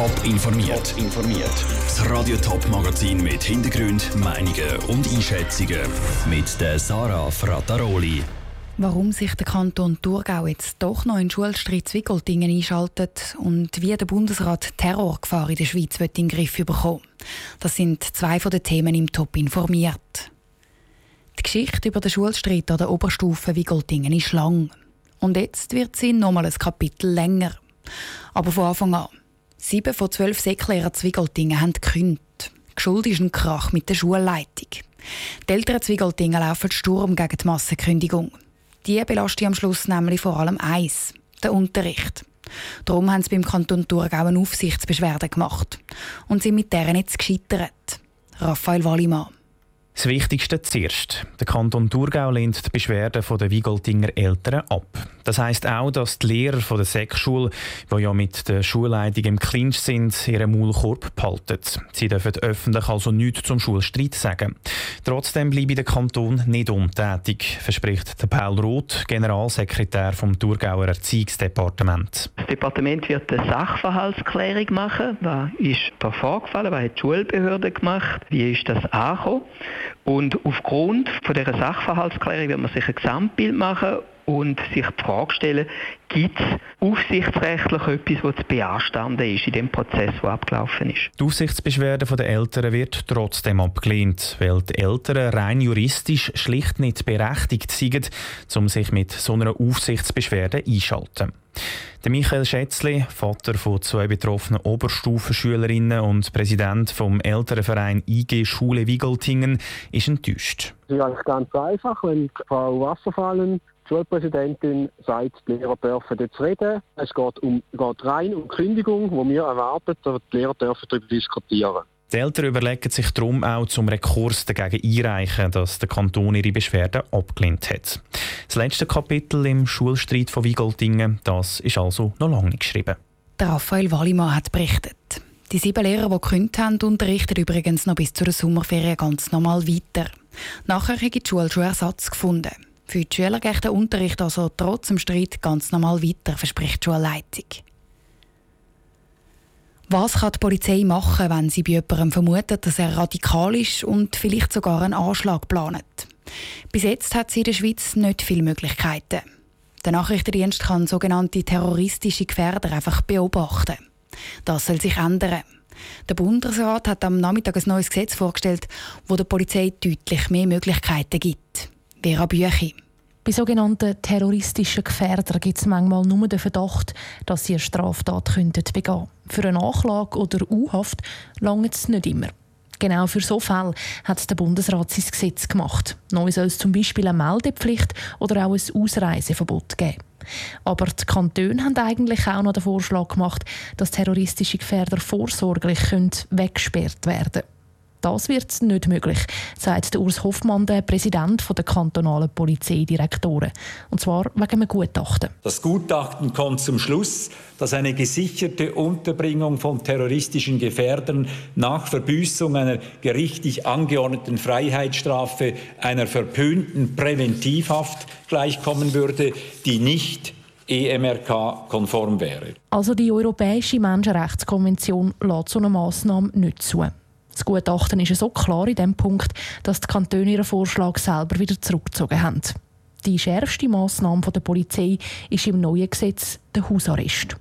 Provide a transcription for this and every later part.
Top informiert. informiert. Das Radio Top Magazin mit Hintergrund, Meinungen und Einschätzungen mit der Sarah Frataroli. Warum sich der Kanton Thurgau jetzt doch noch in Schulstreit Zwickeltingen einschaltet und wie der Bundesrat Terrorgefahr in der Schweiz in den Griff bekommen. Das sind zwei von den Themen im Top informiert. Die Geschichte über den Schulstreit an der Oberstufe Wigoltingen ist lang. Und jetzt wird sie nochmal ein Kapitel länger. Aber von Anfang an. Sieben von zwölf Säcklehrern Zwiegeltingen haben gekündigt. Schuld ist ein Krach mit der Schulleitung. Die Eltern Zwiegeltingen laufen Sturm gegen die Massenkündigung. Die belastet am Schluss nämlich vor allem eins, den Unterricht. Darum haben sie beim Kanton Thurgau eine Aufsichtsbeschwerde gemacht und sind mit deren jetzt gescheitert. Raphael Wallimann. Das Wichtigste zuerst. Der Kanton Thurgau lehnt die Beschwerden der Wigoltinger Eltern ab. Das heisst auch, dass die Lehrer von der Sexschule, die ja mit der Schulleitung im Clinch sind, ihren Maulkorb behalten. Sie dürfen öffentlich also nichts zum Schulstreit sagen. Trotzdem bleibe der Kanton nicht untätig, verspricht der Paul Roth, Generalsekretär vom Thurgauer Erziehungsdepartement. Das Departement wird eine Sachverhaltsklärung machen. Was ist da vorgefallen? Was hat die Schulbehörde gemacht? Wie ist das angekommen? Und aufgrund dieser Sachverhaltsklärung wird man sich ein Gesamtbild machen und sich die Frage stellen, gibt es aufsichtsrechtlich etwas, was zu beanstanden ist in dem Prozess, der abgelaufen ist. Die Aufsichtsbeschwerde der Eltern wird trotzdem abgelehnt, weil die Eltern rein juristisch schlicht nicht berechtigt sind, um sich mit so einer Aufsichtsbeschwerde einschalten. Der Michael Schätzli, Vater von zwei betroffenen Oberstufenschülerinnen und Präsident vom Elternverein IG Schule Wiegeltingen, ist enttäuscht. Es ist ganz einfach, wenn Frau Wasserfallen Schulpräsidentin sagt, die Lehrer dürfen jetzt reden. Es geht, um, geht rein um Kündigung, wo wir erwarten, dass die Lehrer dürfen darüber diskutieren die Eltern überlegen sich darum auch zum Rekurs dagegen einreichen, dass der Kanton ihre Beschwerden abgelehnt hat. Das letzte Kapitel im Schulstreit von Wiegoldingen, das ist also noch lange nicht geschrieben. Der Raphael Wallimann hat berichtet. Die sieben Lehrer, die gekündigt haben, unterrichten übrigens noch bis zur Sommerferien ganz normal weiter. Nachher hat die Schule schon Ersatz gefunden. Für die Schüler geht der Unterricht also trotz dem Streit ganz normal weiter, verspricht die Schulleitung. Was kann die Polizei machen, wenn sie bei jemandem vermutet, dass er radikal ist und vielleicht sogar einen Anschlag plant? Bis jetzt hat sie in der Schweiz nicht viele Möglichkeiten. Der Nachrichtendienst kann sogenannte terroristische Gefährder einfach beobachten. Das soll sich ändern. Der Bundesrat hat am Nachmittag ein neues Gesetz vorgestellt, wo der Polizei deutlich mehr Möglichkeiten gibt. Vera Büchi. Bei sogenannten terroristischen Gefährdern gibt es manchmal nur den Verdacht, dass sie eine Straftat könnten. Für eine Nachlage oder U-Haft langt es nicht immer. Genau für so Fälle hat der Bundesrat sein Gesetz gemacht. Neu soll es zum Beispiel eine Meldepflicht oder auch ein Ausreiseverbot geben. Aber die Kantone haben eigentlich auch noch den Vorschlag gemacht, dass terroristische Gefährder vorsorglich weggesperrt werden können. Das wird nicht möglich, sagt Urs Hoffmann, der Präsident der kantonalen Polizeidirektoren. Und zwar wegen einem Gutachten. Das Gutachten kommt zum Schluss, dass eine gesicherte Unterbringung von terroristischen Gefährdern nach Verbüßung einer gerichtlich angeordneten Freiheitsstrafe einer verpönten Präventivhaft gleichkommen würde, die nicht EMRK-konform wäre. Also die Europäische Menschenrechtskonvention lässt so eine Massnahme nicht zu. Das Gutachten ist so klar in dem Punkt, dass die Kantone ihren Vorschlag selber wieder zurückgezogen haben. Die schärfste Massnahme der Polizei ist im neuen Gesetz der Hausarrest.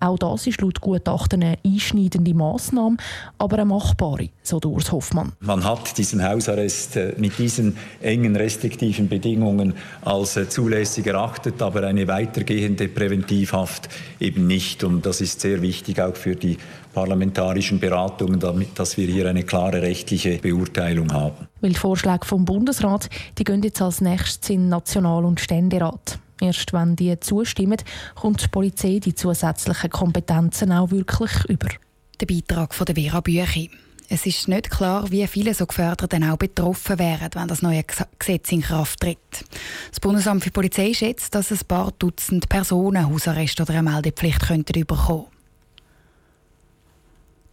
Auch das ist laut Gutachten eine einschneidende Massnahme, aber eine machbare, so Urs Hoffmann. Man hat diesen Hausarrest äh, mit diesen engen restriktiven Bedingungen als äh, zulässig erachtet, aber eine weitergehende Präventivhaft eben nicht. Und das ist sehr wichtig auch für die parlamentarischen Beratungen, damit, dass wir hier eine klare rechtliche Beurteilung haben. Weil die Vorschläge vom Bundesrat, die gehen jetzt als nächstes in National- und Ständerat. Erst wenn die zustimmen, kommt die Polizei die zusätzlichen Kompetenzen auch wirklich über. Der Beitrag von der Vera Büchi. Es ist nicht klar, wie viele so Geförderten auch betroffen wären, wenn das neue Gesetz in Kraft tritt. Das Bundesamt für Polizei schätzt, dass ein paar Dutzend Personen Hausarrest oder eine Meldepflicht könnten bekommen.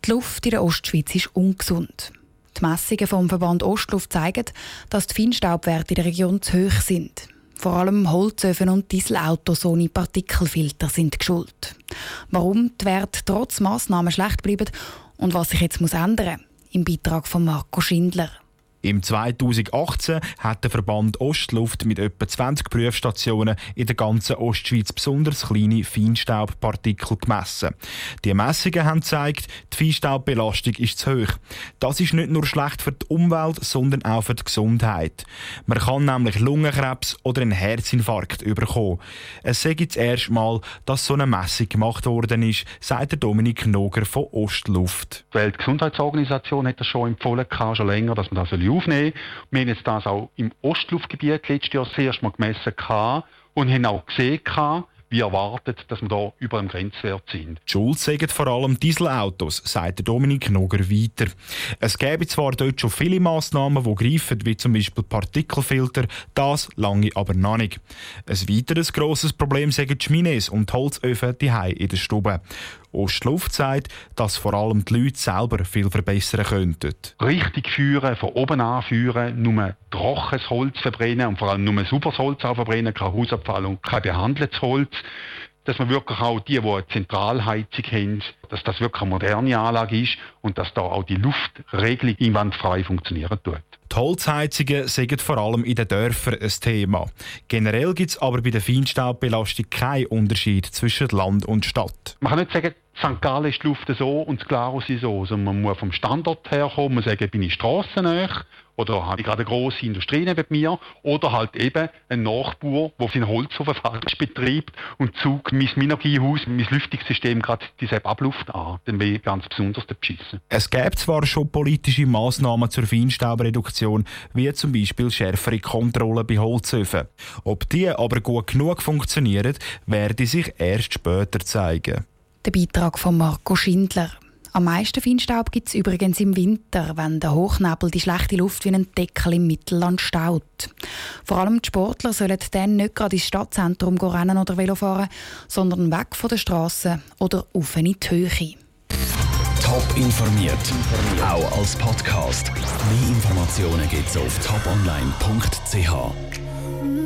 Die Luft in der Ostschweiz ist ungesund. Die Messungen vom Verband Ostluft zeigen, dass die Feinstaubwerte in der Region zu hoch sind. Vor allem Holzöfen und Dieselautos ohne Partikelfilter sind geschuld. Warum die Werte trotz Massnahmen schlecht bleiben und was sich jetzt muss ändern im Beitrag von Marco Schindler. Im 2018 hat der Verband Ostluft mit etwa 20 Prüfstationen in der ganzen Ostschweiz besonders kleine Feinstaubpartikel gemessen. Die Messungen haben gezeigt, die Feinstaubbelastung ist zu hoch. Das ist nicht nur schlecht für die Umwelt, sondern auch für die Gesundheit. Man kann nämlich Lungenkrebs oder einen Herzinfarkt überkommen. Es sei das erste Mal, dass so eine Messung gemacht worden ist, sagt Dominik Noger von Ostluft. Die Weltgesundheitsorganisation hat das schon empfohlen, schon länger, dass man das aufnehmen. Wir haben jetzt das auch im Ostluftgebiet letztes Jahr das Mal gemessen und haben auch gesehen, wie erwartet, dass wir da über dem Grenzwert sind. Die Schuld sagen vor allem Dieselautos, sagt Dominik Noger weiter. Es gäbe zwar dort schon viele Massnahmen, die greifen, wie zum Beispiel Partikelfilter, das lange aber noch nicht. Ein weiteres grosses Problem sind die Schmines und die Holzöfen die in der Stube. Ostluft sagt, dass vor allem die Leute selber viel verbessern könnten. Richtig führen, von oben an führen, nur trockenes Holz verbrennen und vor allem nur sauberes Holz verbrennen, kein Hausabfall und kein behandeltes Holz dass man wirklich auch die, die eine Zentralheizung haben, dass das wirklich eine moderne Anlage ist und dass da auch die Luftregelung einwandfrei funktionieren tut. Die Holzheizungen sind vor allem in den Dörfern ein Thema. Generell gibt es aber bei der Feinstaubbelastung keinen Unterschied zwischen Land und Stadt. Man kann nicht sagen, St. Gallen ist die Luft so und das Glarus ist so. Also man muss vom Standort her kommen, man sagen, bin ich strassennäher oder habe ich gerade eine grosse Industrie neben mir oder halt eben ein Nachbar, der seinen Holzhofen falsch betreibt und zog mein Minergiehaus, mein Lüftungssystem gerade diese Abluft an. Dann bin ich ganz besonders beschissen. Es gibt zwar schon politische Massnahmen zur Feinstaubreduktion, wie zum Beispiel schärfere Kontrollen bei Holzöfen. Ob die aber gut genug funktionieren, werde sich erst später zeigen. Der Beitrag von Marco Schindler. Am meisten Feinstaub gibt es übrigens im Winter, wenn der Hochnebel die schlechte Luft wie ein Deckel im Mittelland staut. Vor allem die Sportler sollen dann nicht gerade ins Stadtzentrum rennen oder Velo fahren, sondern weg von der Straße oder auf in die Höhe. Top informiert, auch als Podcast. Mehr Informationen gibt es auf toponline.ch.